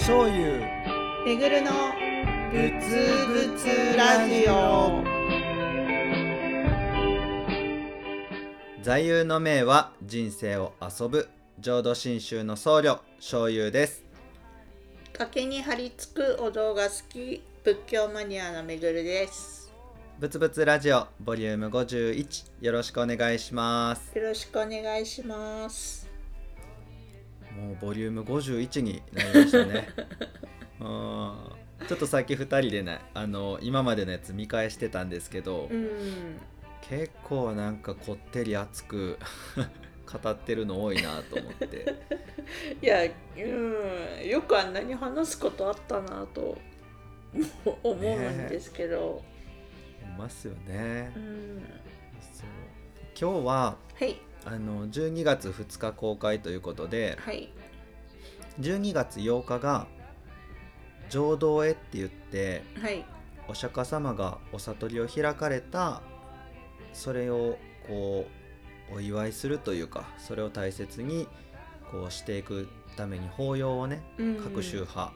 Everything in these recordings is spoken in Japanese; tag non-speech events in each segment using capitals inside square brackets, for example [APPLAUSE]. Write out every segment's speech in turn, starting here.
醤油。めぐるのぶつぶつラジオ。座右の銘は人生を遊ぶ。浄土真宗の僧侶。醤油です。崖に張り付くお堂が好き。仏教マニアのめぐるです。ぶつぶつラジオボリューム51よろしくお願いします。よろしくお願いしますもうボリューム51になりましたね。[LAUGHS] うん。ちょっとさっき2人でねあの今までのやつ見返してたんですけど、うん。結構なんかこってり熱く [LAUGHS] 語ってるの多いなと思って。[LAUGHS] いやうん。よくあんなに話すことあったなと思うんですけど、いますよね。うん。そう。今日ははいあの12月2日公開ということではい。12月8日が浄土絵って言ってはい。お釈迦様がお悟りを開かれたそれをこうお祝いするというかそれを大切にこうしていくために法要をねうん各宗派。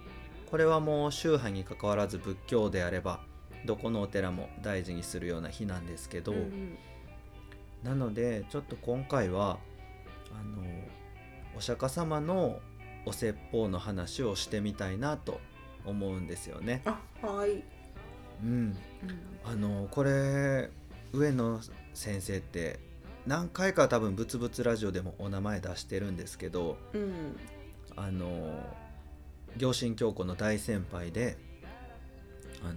これはもう宗派にかかわらず仏教であればどこのお寺も大事にするような日なんですけど、うんなのでちょっと今回はあのお釈迦様のお説法の話をしてみたいなと思うんですよね。あはい、うん、うん。あのこれ上野先生って何回か多分ブツブツラジオでもお名前出してるんですけどうん。あの行信教皇の大先輩であの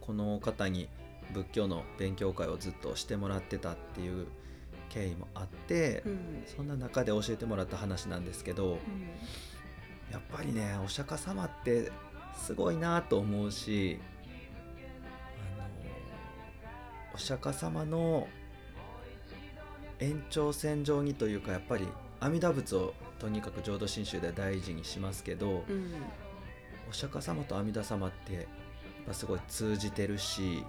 この方に仏教の勉強会をずっとしてもらってたっていう経緯もあって、うん。そんな中で教えてもらった話なんですけどうん。やっぱりねお釈迦様ってすごいなと思うしあのお釈迦様の延長線上にというかやっぱり阿弥陀仏をとにかく浄土真宗では大事にしますけど、うん。お釈迦様と阿弥陀様ってやっぱすごい通じてるし、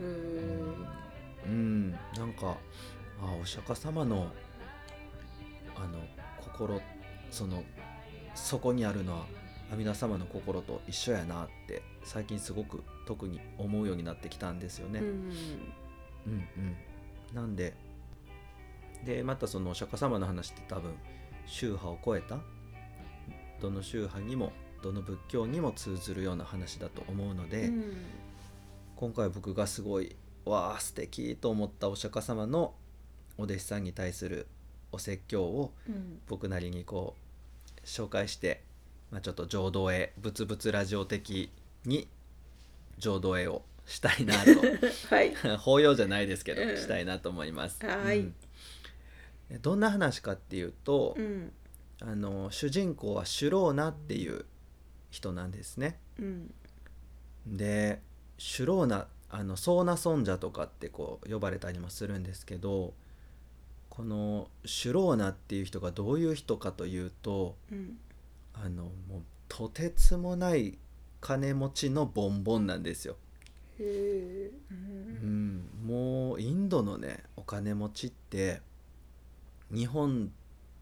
うん。うん、なんかあお釈迦様のあの心そのそこにあるのは阿弥陀様の心と一緒やなって最近すごく特に思うようになってきたんですよね。うんうんうん、なんででまたそのお釈迦様の話って多分宗派を超えた？どの宗派にもどの仏教にも通ずるような話だと思うので、うん。今回僕がすごいわあ素敵と思ったお釈迦様のお弟子さんに対するお説教をうん。僕なりにこう紹介して、まあ、ちょっと浄土絵ブツブツラジオ的に浄土絵をしたいなと。[LAUGHS] はい。[LAUGHS] 法要じゃないですけど、うん。したいなと思います。はい。うん。どんな話かっていうと、うん。あの主人公はシュローナっていう人なんですね。うん。でシュローナあのソーナ尊者とかってこう呼ばれたりもするんですけどこのシュローナっていう人がどういう人かというとうん。あのもうとてつもない金持ちのボンボンなんですよ。へえううん。ん、もうインドのねお金持ちって日本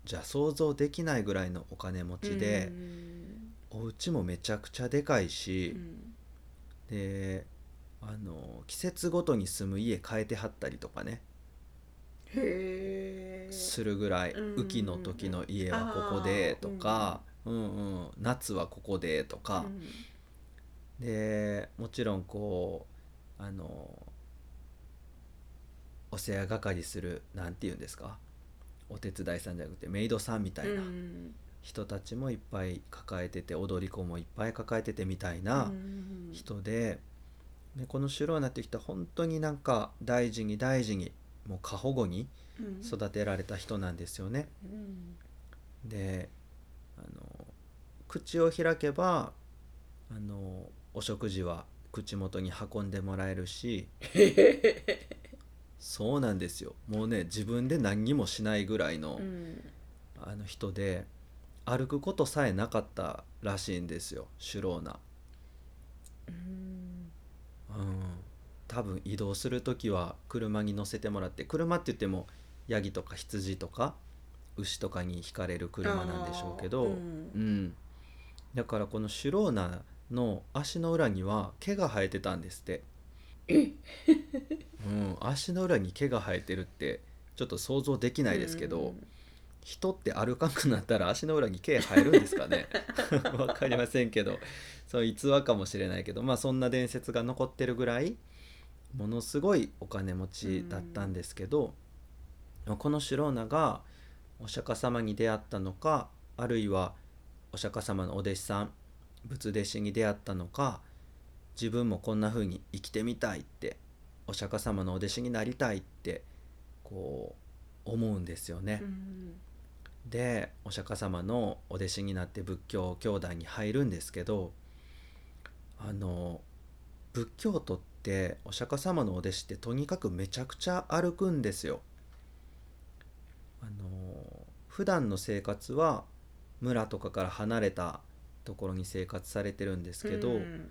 じゃ想像できないぐらいのお金持ちでう、ん。お家もめちゃくちゃでかいし、うんであの季節ごとに住む家変えてはったりとかね。へえ。するぐらいうん雨季の時の家はここでとか、うんうん、夏はここでとか、でもちろんこうあのお世話係するなんて言うんですか？お手伝いさんじゃなくてメイドさんみたいな。うん人たちもいっぱい抱えてて踊り子もいっぱい抱えててみたいなうん人ででこのシュローナっていう人は本当になんか大事に大事にもう過保護にうん。育てられた人なんですよね。うん。であの口を開けばあのお食事は口元に運んでもらえるし [LAUGHS] そうなんですよ。もうね自分で何にもしないぐらいの,、うん。あの人で歩くことさえなかったらしいんですよシュローナ。うんうん、多分移動する時は車に乗せてもらって車って言ってもヤギとか羊とか牛とかに引かれる車なんでしょうけど、あーううん。んだからこのシュローナの足の裏には毛が生えてたんですって、えうん、足の裏に毛が生えてるってちょっと想像できないですけど、うん人って歩かんくなったら足の裏に毛生えるんですかね？[LAUGHS] わかりませんけど。そう逸話かもしれないけどまあそんな伝説が残ってるぐらいものすごいお金持ちだったんですけど、このシュローナがお釈迦様に出会ったのかあるいはお釈迦様のお弟子さん仏弟子に出会ったのか自分もこんな風に生きてみたいってお釈迦様のお弟子になりたいってこう思うんですよね。うんでお釈迦様のお弟子になって仏教教団に入るんですけどあの仏教徒ってお釈迦様のお弟子ってとにかくめちゃくちゃ歩くんですよ。あの普段の生活は村とかから離れたところに生活されてるんですけど、うん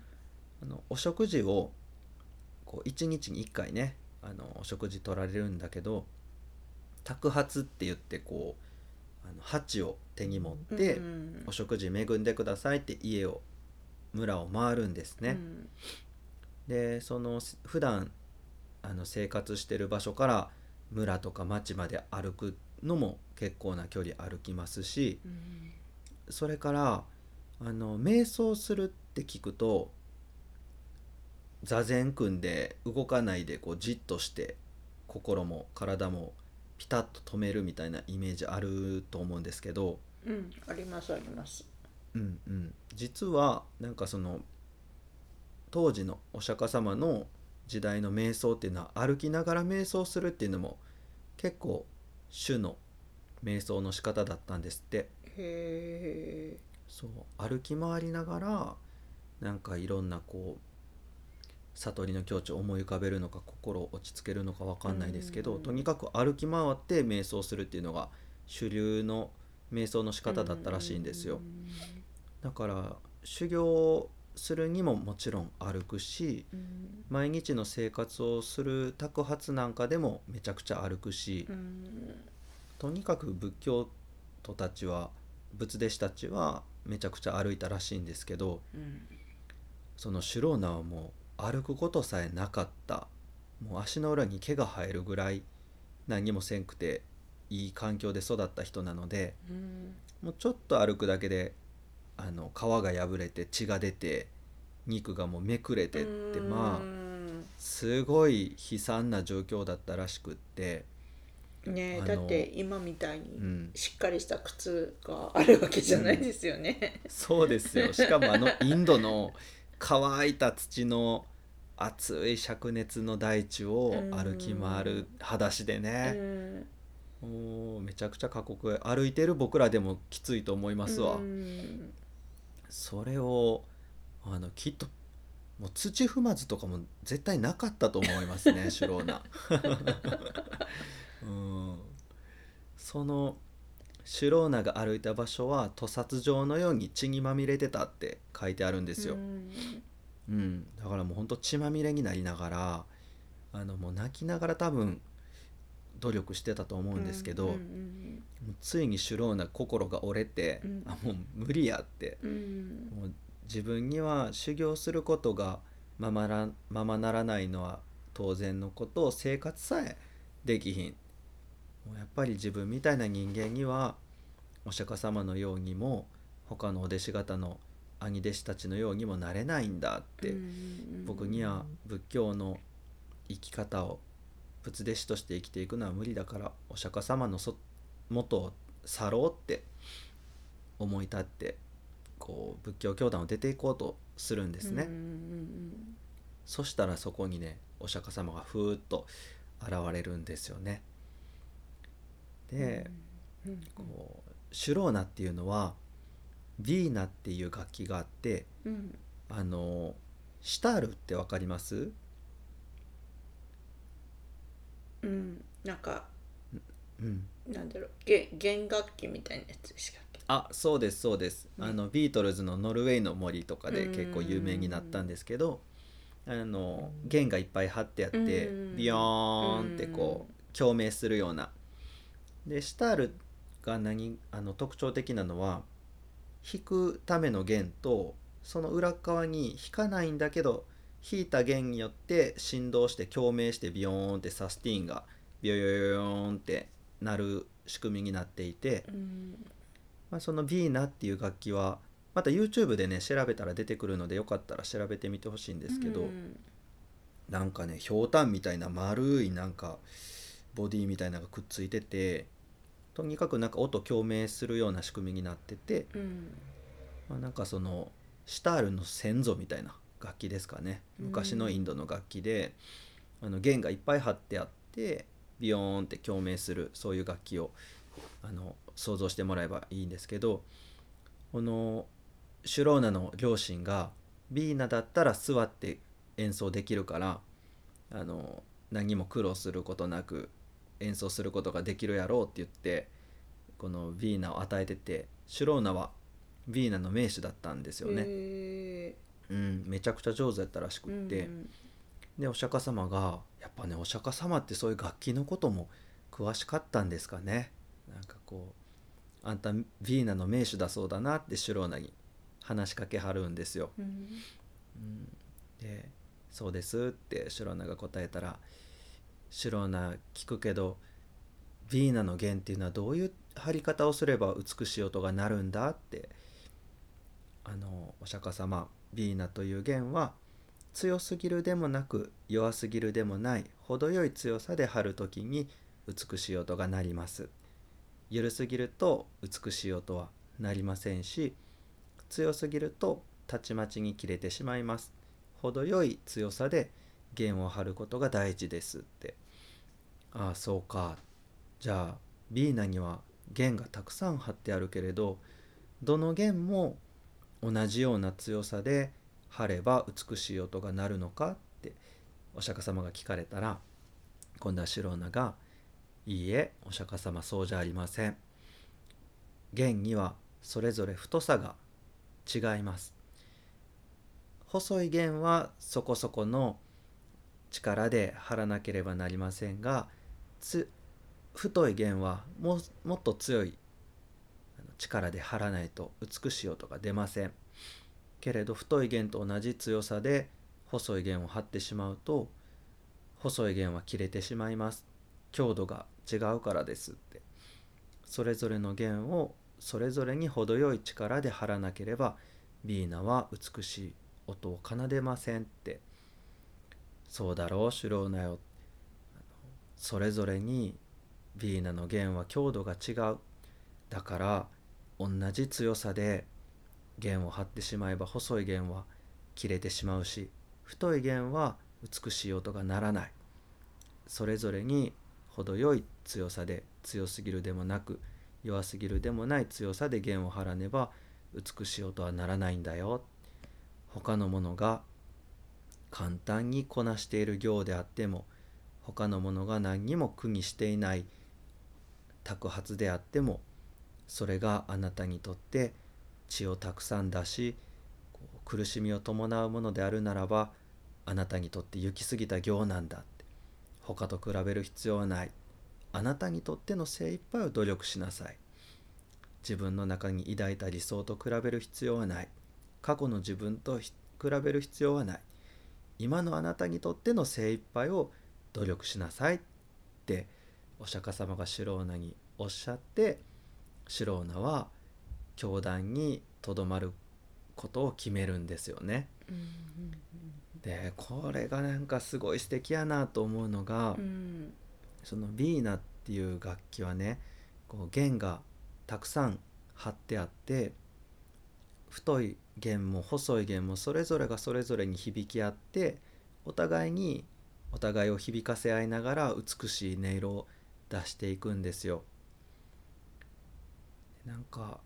あのお食事をこう1日に1回ねあのお食事取られるんだけど托鉢って言ってこうあの鉢を手に持って、うんお食事恵んでくださいって家を村を回るんですね。うん。でその普段あの生活してる場所から村とか町まで歩くのも結構な距離歩きますしうん。それからあの瞑想するって聞くと座禅組んで動かないでこうじっとして心も体もピタッと止めるみたいなイメージあると思うんですけど、うんありますあります。うんうん、実はなんかその当時のお釈迦様の時代の瞑想っていうのは歩きながら瞑想するっていうのも結構主の瞑想の仕方だったんですって。へえそう歩き回りながらなんかいろんなこう悟りの境地を思い浮かべるのか心を落ち着けるのか分かんないですけどうん。とにかく歩き回って瞑想するっていうのが主流の瞑想の仕方だったらしいんですよ。だから修行するにももちろん歩くしうん。毎日の生活をする托鉢なんかでもめちゃくちゃ歩くしうん。とにかく仏教徒たちは仏弟子たちはめちゃくちゃ歩いたらしいんですけどうん。そのシュローナはもう歩くことさえなかった。もう足の裏に毛が生えるぐらい何にもせんくていい環境で育った人なのでうん。もうちょっと歩くだけであの皮が破れて血が出て肉がもうめくれてってまあうんすごい悲惨な状況だったらしくって、ねだって今みたいにうん、しっかりした靴があるわけじゃないですよね。そうですよ。しかもあのインドの乾いた土の熱い灼熱の大地を歩き回る裸足でうね、ん。もうめちゃくちゃ過酷歩いてる僕らでもきついと思いますわ、うんそれをあのきっともう土踏まずとかも絶対なかったと思いますねシュローナ。[LAUGHS] うん。そのシュローナが歩いた場所は屠殺場のように血にまみれてたって書いてあるんですよ、うん。うん、だからもうほんと血まみれになりながらあのもう泣きながら多分努力してたと思うんですけど、うんうんもうついにシュローナ心が折れて、うん。あもう無理やってうん。うんもう自分には修行することがままらままならないのは当然のことを生活さえできひんもうやっぱり自分みたいな人間にはお釈迦様のようにも他のお弟子方の兄弟子たちのようにもなれないんだって、うん僕には仏教の生き方を仏弟子として生きていくのは無理だからお釈迦様のそ元を去ろうって思い立ってこう仏教教団を出ていこうとするんですね、そしたらそこにねお釈迦様がふーっと現れるんですよねで、こうシュローナっていうのはビーナっていう楽器があってうん。あのシタールってわかります？うん。なんかうん。なんだろう。弦弦楽器みたいなやつでしたっけ？あそうですそうです、うんあのビートルズの「ノルウェーの森」とかで結構有名になったんですけどあの弦がいっぱい張ってあってうん。ビヨーンってこう共鳴するようなでシタールが何あの特徴的なのは弾くための弦とその裏側に弾かないんだけど弾いた弦によって振動して共鳴してビヨーンってサスティーンがビヨヨヨヨーンってなる仕組みになっていて、うん。まあ、そのビーナっていう楽器はまた YouTube でね調べたら出てくるのでよかったら調べてみてほしいんですけど、うん。なんかねひょうたんみたいな丸いなんかボディみたいなのがくっついててとにかくなんか音共鳴するような仕組みになってて、うん。まあ、なんかそのシタールの先祖みたいな楽器ですかね。うん。昔のインドの楽器で、あの弦がいっぱい張ってあってビヨーンって共鳴するそういう楽器をあの想像してもらえばいいんですけどこのシュローナの両親がビーナだったら座って演奏できるからあの何も苦労することなく演奏することができるやろうって言ってこのビーナを与えててシュローナはビーナの名手だったんですよね、へうん、めちゃくちゃ上手やったらしくーって、うんでお釈迦様がやっぱねお釈迦様ってそういう楽器のことも詳しかったんですかね。なんかこうあんたビーナの名手だそうだなってシュローナに話しかけはるんですよ、うん。うん、で「そうです」ってシュローナが答えたら「シュローナ聞くけどビーナの弦っていうのはどういう張り方をすれば美しい音が鳴るんだ?」ってあのお釈迦様ビーナという弦は強すぎるでもなく弱すぎるでもない程よい強さで張るときに美しい音が鳴ります緩すぎると美しい音は鳴りませんし強すぎるとたちまちに切れてしまいます程よい強さで弦を張ることが大事ですってああそうか。じゃあビーナには弦がたくさん張ってあるけれどどの弦も同じような強さで張れば美しい音が鳴るのかってお釈迦様が聞かれたら今度はシローナが「いいえお釈迦様そうじゃありません」弦にはそれぞれ太さが違います。細い弦はそこそこの力で張らなければなりませんがつ太い弦はももっと強い力で張らないと美しい音が出ません。けれど太い弦と同じ強さで細い弦を張ってしまうと細い弦は切れてしまいます。強度が違うからですって。それぞれの弦をそれぞれに程よい力で張らなければビーナは美しい音を奏でませんって。そうだろうシュローナよあのそれぞれにビーナの弦は強度が違う。だから同じ強さで弦を張ってしまえば細い弦は切れてしまうし太い弦は美しい音が鳴らない。それぞれに程よい強さで強すぎるでもなく弱すぎるでもない強さで弦を張らねば美しい音は鳴らないんだよ。他のものが簡単にこなしている行であっても他のものが何にも苦にしていない托発であってもそれがあなたにとって血をたくさん出し苦しみを伴うものであるならばあなたにとって行き過ぎた行なんだって。他と比べる必要はない。あなたにとっての精一杯を努力しなさい。自分の中に抱いた理想と比べる必要はない。過去の自分と比べる必要はない。今のあなたにとっての精一杯を努力しなさいってお釈迦様がシュローナにおっしゃってシュローナは教団にとどまることを決めるんですよね。でこれがなんかすごい素敵やなと思うのが、うんそのビーナっていう楽器はねこう弦がたくさん張ってあって太い弦も細い弦もそれぞれがそれぞれに響き合ってお互いにお互いを響かせ合いながら美しい音色を出していくんですよ。なんか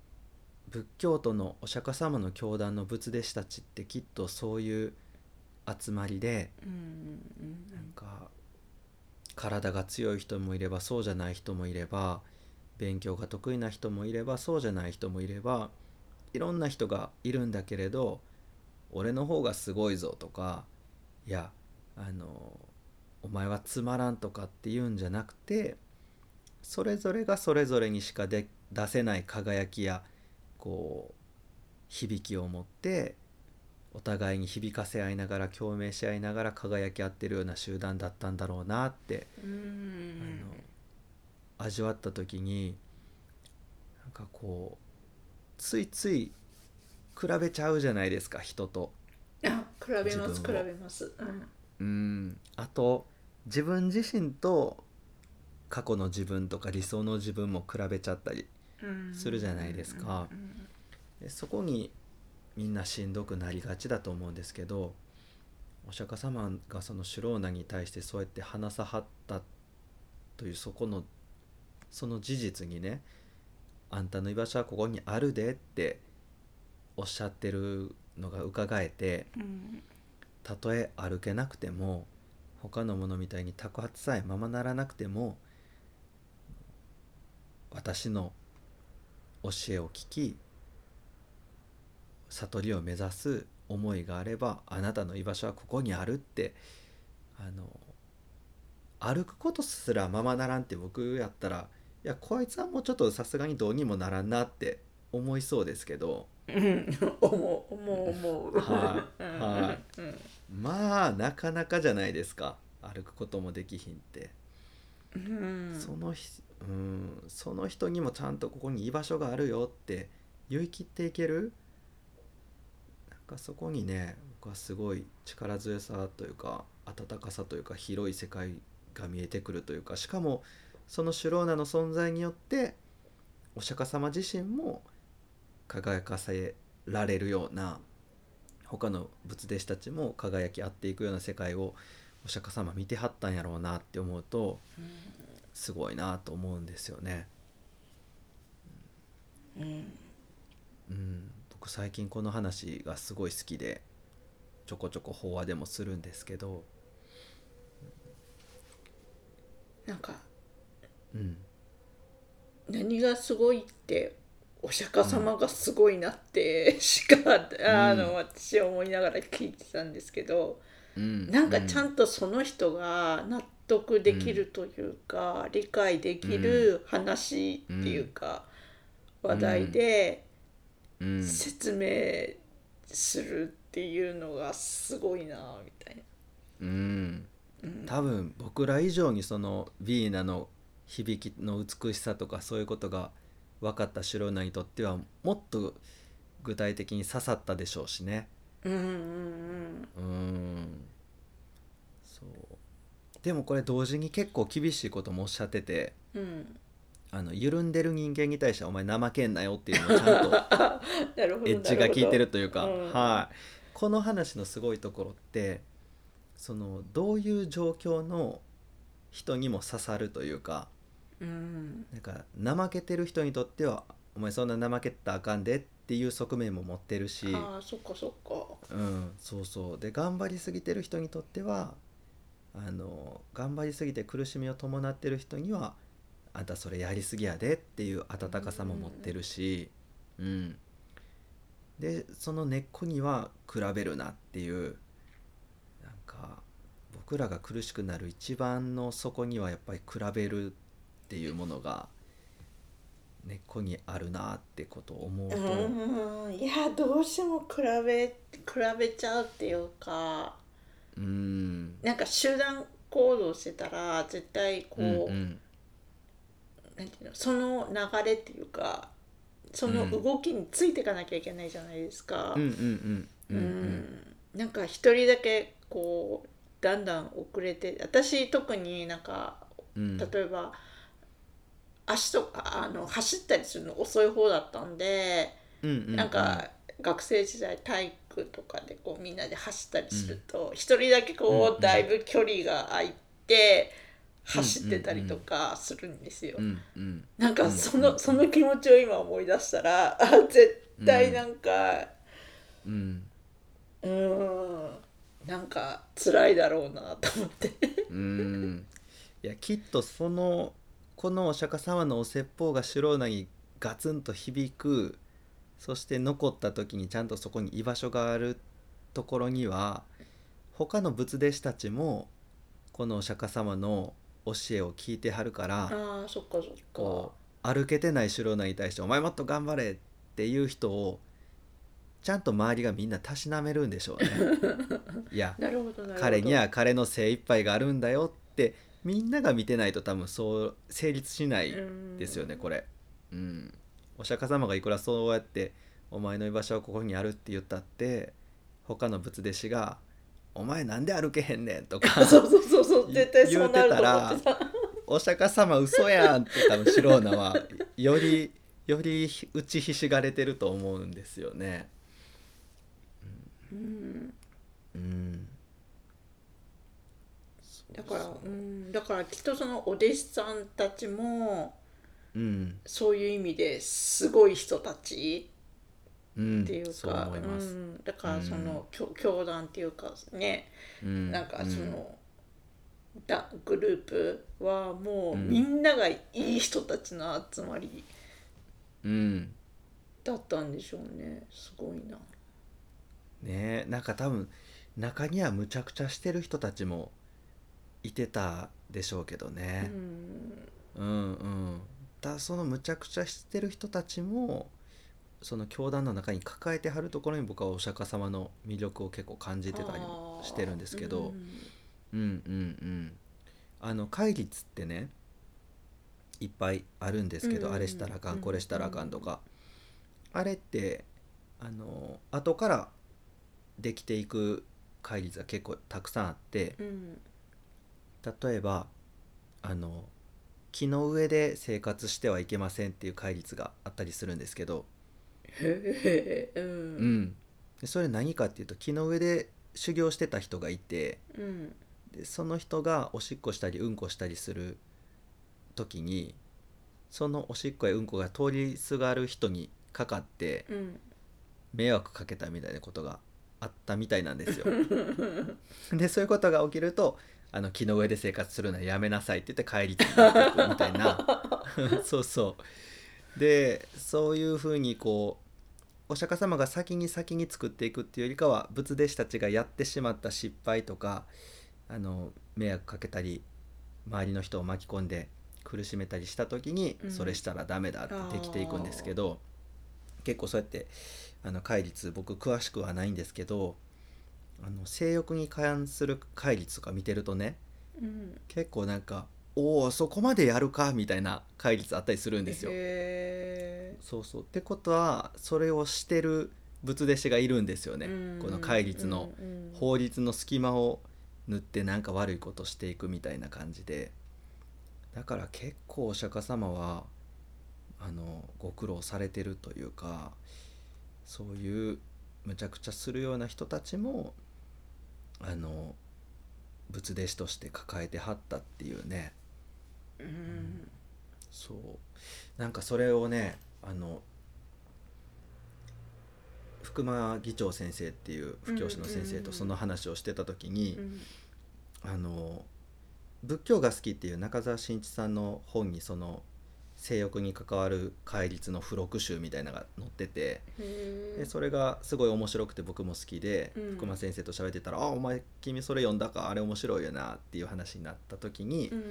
仏教徒のお釈迦様の教団の仏弟子たちってきっとそういう集まりでうんなんか体が強い人もいればそうじゃない人もいれば勉強が得意な人もいればそうじゃない人もいればいろんな人がいるんだけれど俺の方がすごいぞとかいやあのお前はつまらんとかっていうんじゃなくてそれぞれがそれぞれにしかで出せない輝きやこう響きを持ってお互いに響かせ合いながら共鳴し合いながら輝き合ってるような集団だったんだろうなって、うあんの味わった時になんかこうついつい比べちゃうじゃないですか人と。あ比べます比べます。うん。うん。あと自分自身と過去の自分とか理想の自分も比べちゃったりうん。するじゃないですか。うんでそこにみんなしんどくなりがちだと思うんですけどお釈迦様がそのシュローナに対してそうやって話さはったというそこのその事実にねあんたの居場所はここにあるでっておっしゃってるのが伺えてうん。たとえ歩けなくても他のものみたいに托発さえままならなくても私の教えを聞き悟りを目指す思いがあればあなたの居場所はここにあるってあの歩くことすらままならんって僕やったらいやこいつはもうちょっとさすがにどうにもならんなって思いそうですけどうん。思う思う思う。はいうんはい。うん。まあなかなかじゃないですか。歩くこともできひんって、うん。そのひうん。その人にもちゃんとここに居場所があるよって言い切っていける？なんかそこにね僕はすごい力強さというか温かさというか広い世界が見えてくるというかしかもそのシュローナの存在によってお釈迦様自身も輝かせられるような他の仏弟子たちも輝き合っていくような世界をお釈迦様見てはったんやろうなって思うとすごいなと思うんですよね。うん。うん、僕最近この話がすごい好きでちょこちょこ法話でもするんですけど、なんかうん、何がすごいってお釈迦様がすごいなってしか、あの私は思いながら聞いてたんですけど、うん、なんかちゃと、んとその人が納得できるというか、理解できる話っていうか、話題でうん。説明するっていうのがすごいなみたいな。うん、うん。多分僕ら以上にそのヴィーナの響きの美しさとかそういうことが分かったシュローナにとってはもっと具体的に刺さったでしょうしね。うんうんうん。そう。でもこれ同時に結構厳しいこともおっしゃっててうん。うんあの緩んでる人間に対しては「お前怠けんなよ」っていうのをちゃんと [LAUGHS] エッジが効いてるというか、うん。はい、この話のすごいところってそのどういう状況の人にも刺さるというかうん。なんか怠けてる人にとっては「お前そんな怠けたらあかんで」っていう側面も持ってるし、ああそっかそっか。うん、そうそう。で頑張りすぎてる人にとってはあの頑張りすぎて苦しみを伴ってる人には「あんたそれやりすぎやで」っていう温かさも持ってるし、うん、でその根っこには比べるなっていうなんか僕らが苦しくなる一番の底にはやっぱり比べるっていうものが根っこにあるなってことを思うと。うん。いやどうしても比べ比べちゃうっていうかうん。なんか集団行動してたら絶対こう、うんうん。なんていうのその流れっていうかその動きについていかなきゃいけないじゃないですか。なんか一人だけこうだんだん遅れて私特になんかうん。例えば足とかあの走ったりするの遅い方だったんで、うんうんうん。なんか学生時代体育とかでこうみんなで走ったりすると一、人だけこうんううん。だいぶ距離が空いて走ってたりとかするんですよ。うんうん。なんかうんその,、その気持ちを今思い出したらあ絶対なんかうん。うーんなんか辛いだろうなと思って。うん。いやきっとそのこのお釈迦様のお説法がシュローナにガツンと響くそして残った時にちゃんとそこに居場所があるところには他の仏弟子たちもこのお釈迦様の教えを聞いてはるからああそっかそっか。こう歩けてないシュローナに対して「お前もっと頑張れ!」っていう人をちゃんと周りがみんなたしなめるんでしょうね [LAUGHS] いや彼には彼の精一杯があるんだよってみんなが見てないと多分そう成立しないですよねこれ。うん。お釈迦様がいくらそうやって「お前の居場所はここにある」って言ったって他の仏弟子が「お前なんで歩けへんねん」とか [LAUGHS] そうそうそうそう。絶対そうなると思ってた。お釈迦様嘘やんって多分白名はより [LAUGHS] より打ちひしがれてると思うんですよね。うん。うん、だからそう。う、ん、だからきっとそのお弟子さんたちもうん。そういう意味ですごい人たちうん、っていうか、思います。うん、だからその、教教団っていうかねうん。なんかその、だグループはもううん。みんながいい人たちの集まりうん、だったんでしょうねすごいな。ねえなんか多分中にはむちゃくちゃしてる人たちもいてたでしょうけどうね。んうんうん。だそのむちゃくちゃしてる人たちもその教団の中に抱えてはるところに僕はお釈迦様の魅力を結構感じてたりもしてるんですけど。うんうんうんあの戒律ってねいっぱいあるんですけど、うんあれしたらあかんうんこれしたらあかんとか、あれってあの後からできていく戒律が結構たくさんあってうん例えばあの木の上で生活してはいけませんっていう戒律があったりするんですけど、ううん。それ何かっていうと木の上で修行してた人がいてうん。でその人がおしっこしたりうんこしたりする時にそのおしっこやうんこが通りすがる人にかかってうん。迷惑かけたみたいなことがあったみたいなんですよ。[LAUGHS] でそういうことが起きるとあの木の上で生活するのはやめなさいって言って帰りになっていくみたいな。[LAUGHS] そうそう。でそういうふうにこうお釈迦様が先に先に作っていくっていうよりかは仏弟子たちがやってしまった失敗とかあの迷惑かけたり周りの人を巻き込んで苦しめたりした時に、うん。それしたらダメだってできていくんですけど結構そうやってあの戒律僕詳しくはないんですけどあの性欲に関する戒律とか見てるとねうん。結構なんか「おおそこまでやるか」みたいな戒律あったりするんですよ。へそうそう。ってことはそれをしてる仏弟子がいるんですよね。えこの戒律のうんうん。法律の隙間を縫ってなんか悪いことしていくみたいな感じで。だから結構お釈迦様はあのご苦労されてるというかそういうむちゃくちゃするような人たちもあの仏弟子として抱えてはったっていうね。うん。そう。なんかそれをねあの福間議長先生っていう布教師の先生とその話をしてた時に、うん。あの仏教が好きっていう中澤真一さんの本にその性欲に関わる戒律の付録集みたいなのが載っててでそれがすごい面白くて僕も好きで、うん。福間先生と喋ってたら「あお前君それ読んだかあれ面白いよな」っていう話になった時に、うん。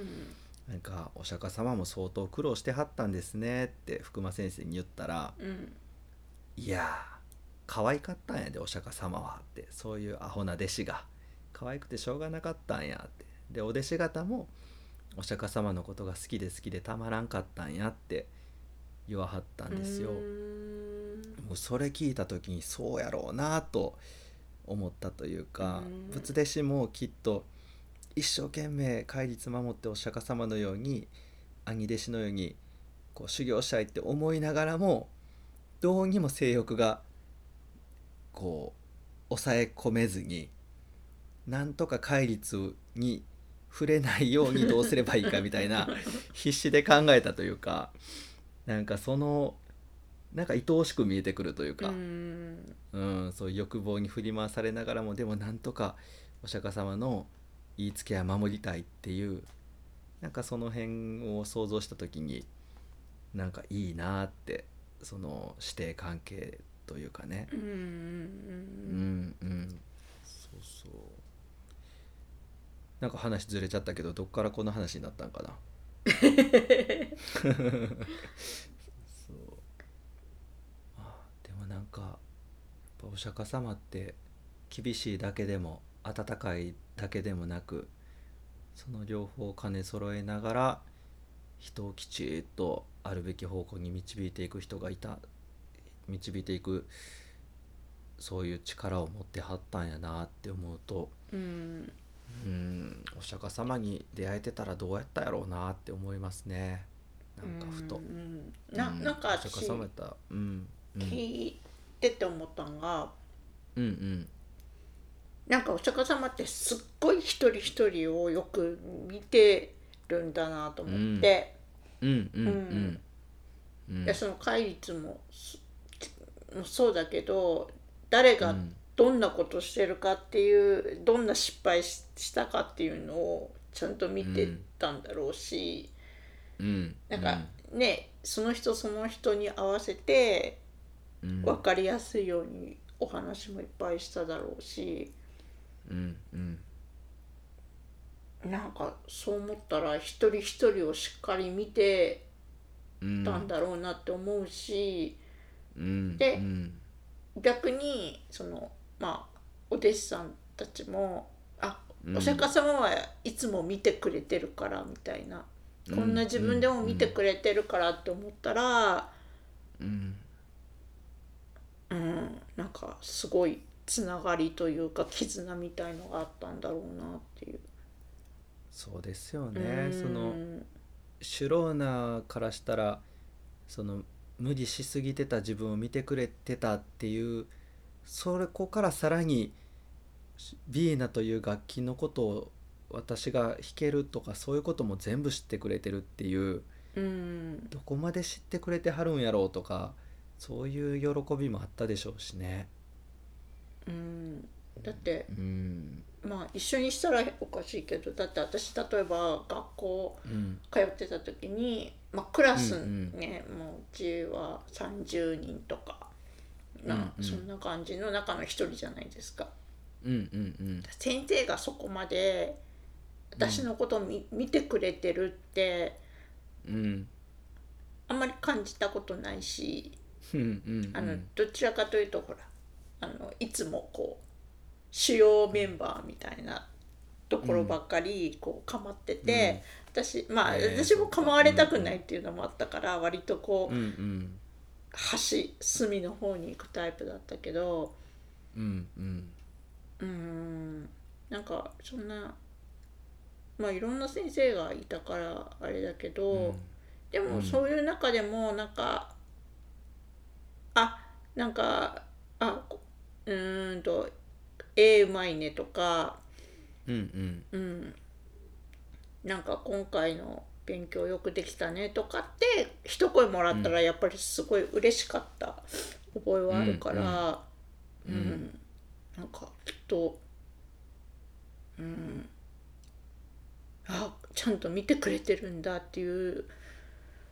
なんかお釈迦様も相当苦労してはったんですねって福間先生に言ったらうん「いやー可愛かったんやでお釈迦様は」ってそういうアホな弟子が。可愛くてしょうがなかったんやって。でお弟子方もお釈迦様のことが好きで好きでたまらんかったんやって言わはったんですよ。うんもうそれ聞いた時にそうやろうなと思ったというかうん仏弟子もきっと一生懸命戒律守ってお釈迦様のように兄弟子のようにこう修行したいって思いながらもどうにも性欲がこう抑え込めずになんとか戒律に触れないようにどうすればいいかみたいな [LAUGHS] 必死で考えたというかなんかそのなんか愛おしく見えてくるというか、うん。うん、そういう欲望に振り回されながらもでもなんとかお釈迦様の言いつけは守りたいっていうなんかその辺を想像した時になんかいいなってその師弟関係というかね。うんうんうんうん。そうそうなんか話ずれちゃったけどどっからこの話になったんかな？そう。あでもなんかやっぱお釈迦様って厳しいだけでも温かいだけでもなくその両方を兼ね揃えながら人をきちっとあるべき方向に導いていく人がいた導いていくそういう力を持ってはったんやなって思うとうん。うん。お釈迦様に出会えてたらどうやったやろうなって思いますね。なんかふと。うんなうん。なんかうんうん。聞いてて思ったのがうんうん。なんかお釈迦様ってすっごい一人一人をよく見てるんだなと思って、うん。うんうんうん。でその戒律もすもそうだけど誰がどんなことしてるかっていう、どんな失敗ししたかっていうのをちゃんと見てたんだろうし、うん。なんかねその人その人に合わせてうん。分かりやすいようにお話もいっぱいしただろうしうん。うん。なんかそう思ったら一人一人をしっかり見てうんたんだろうなって思うし、うん。でうん。逆にそのまあお弟子さんたちもあうん。お釈迦様はいつも見てくれてるからみたいな、うん。こんな自分でも見てくれてるからって思ったら、うん。うん、なんかすごいつながりというか絆みたいのがあったんだろうなっていう。そうですよね。うん。そのシュローナからしたらその無理しすぎてた自分を見てくれてたっていうそれこからさらにビーナという楽器のことを私が弾けるとかそういうことも全部知ってくれてるっていううん。どこまで知ってくれてはるんやろうとかそういう喜びもあったでしょうしね。うん、だってうん。まあ一緒にしたらおかしいけどだって私例えば学校うん。通ってた時に、まあ、クラスうんね、もううちは30人とかな、うんうん。そんな感じの中の一人じゃないですか。うんうん先生がそこまで私のことを見,、見てくれてるってうん。うんあんまり感じたことないしうんうんあのどちらかというとほらあのいつもこう主要メンバーみたいなところばっかりこう構ってて、私まあ、えー私も構われたくないっていうのもあったから、割とこう、うんうん端隅の方に行くタイプだったけどうんうん。うーんなんかそんなまあいろんな先生がいたからあれだけど、うん。でもうん。そういう中でもなんか、あなんかあこうーんと絵うまいねとかうんうん。うん。なんか今回の勉強よくできたねとかって一声もらったらやっぱりすごい嬉しかった。覚えはあるから。うんうん。なんかきっとうん。あちゃんと見てくれてるんだっていう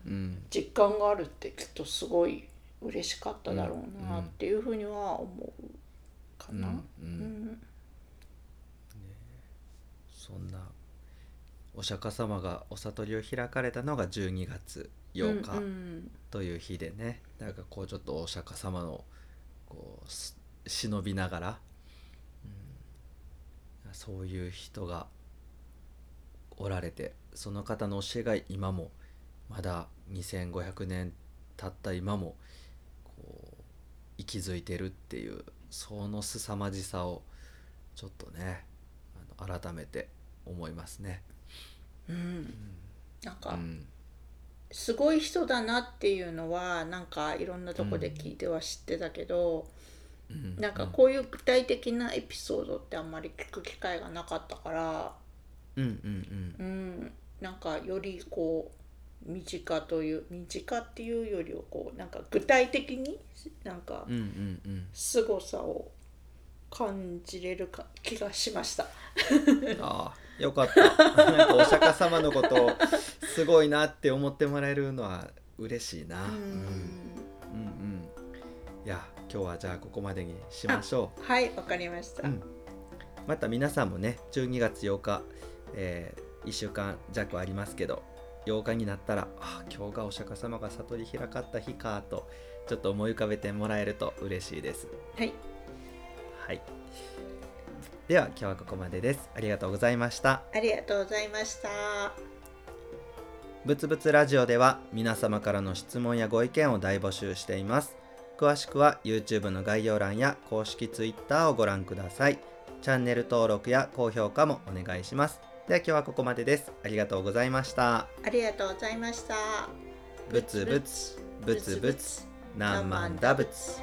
うん。実感があるってきっとすごい嬉しかっただろうなっていうふうには思うかな。うんううん。んそんなお釈迦様がお悟りを開かれたのが12月8日うんという日でね、なんかこうちょっとお釈迦様のこうす忍びながら、うんそういう人がおられてその方の教えが今もまだ2500年経った今もこう息づいてるっていうその凄まじさをちょっとねあの改めて思いますね。うん。なんかうん。すごい人だなっていうのはなんかいろんなとこで聞いては知ってたけど、うん。なんかこういう具体的なエピソードってあんまり聞く機会がなかったから、うんうんうん、なんかよりこう身近という身近っていうよりはこうなんか具体的になんかうんうんうん。うん凄さを感じれるか気がしました。ああよかった。[LAUGHS] なんかお釈迦様のことをすごいなって思ってもらえるのは嬉しいな、ううん、うん。うんいや今日はじゃあここまでにしましょはいわかりました。う、うん、また皆さんもね12月8日、え1週間弱ありますけど8日になったらあ今日がお釈迦様が悟り開かった日かとちょっと思い浮かべてもらえると嬉しいです。はい。はいでは今日はここまでです。ありがとうございました。ありがとうございました。ぶつぶつラジオでは皆様からの質問やご意見を大募集しています。詳しくは YouTube の概要欄や公式 Twitter をご覧ください。チャンネル登録や高評価もお願いします。では今日はここまでです。ありがとうございました。ありがとうございました。ぶつぶつぶつぶつ何万打仏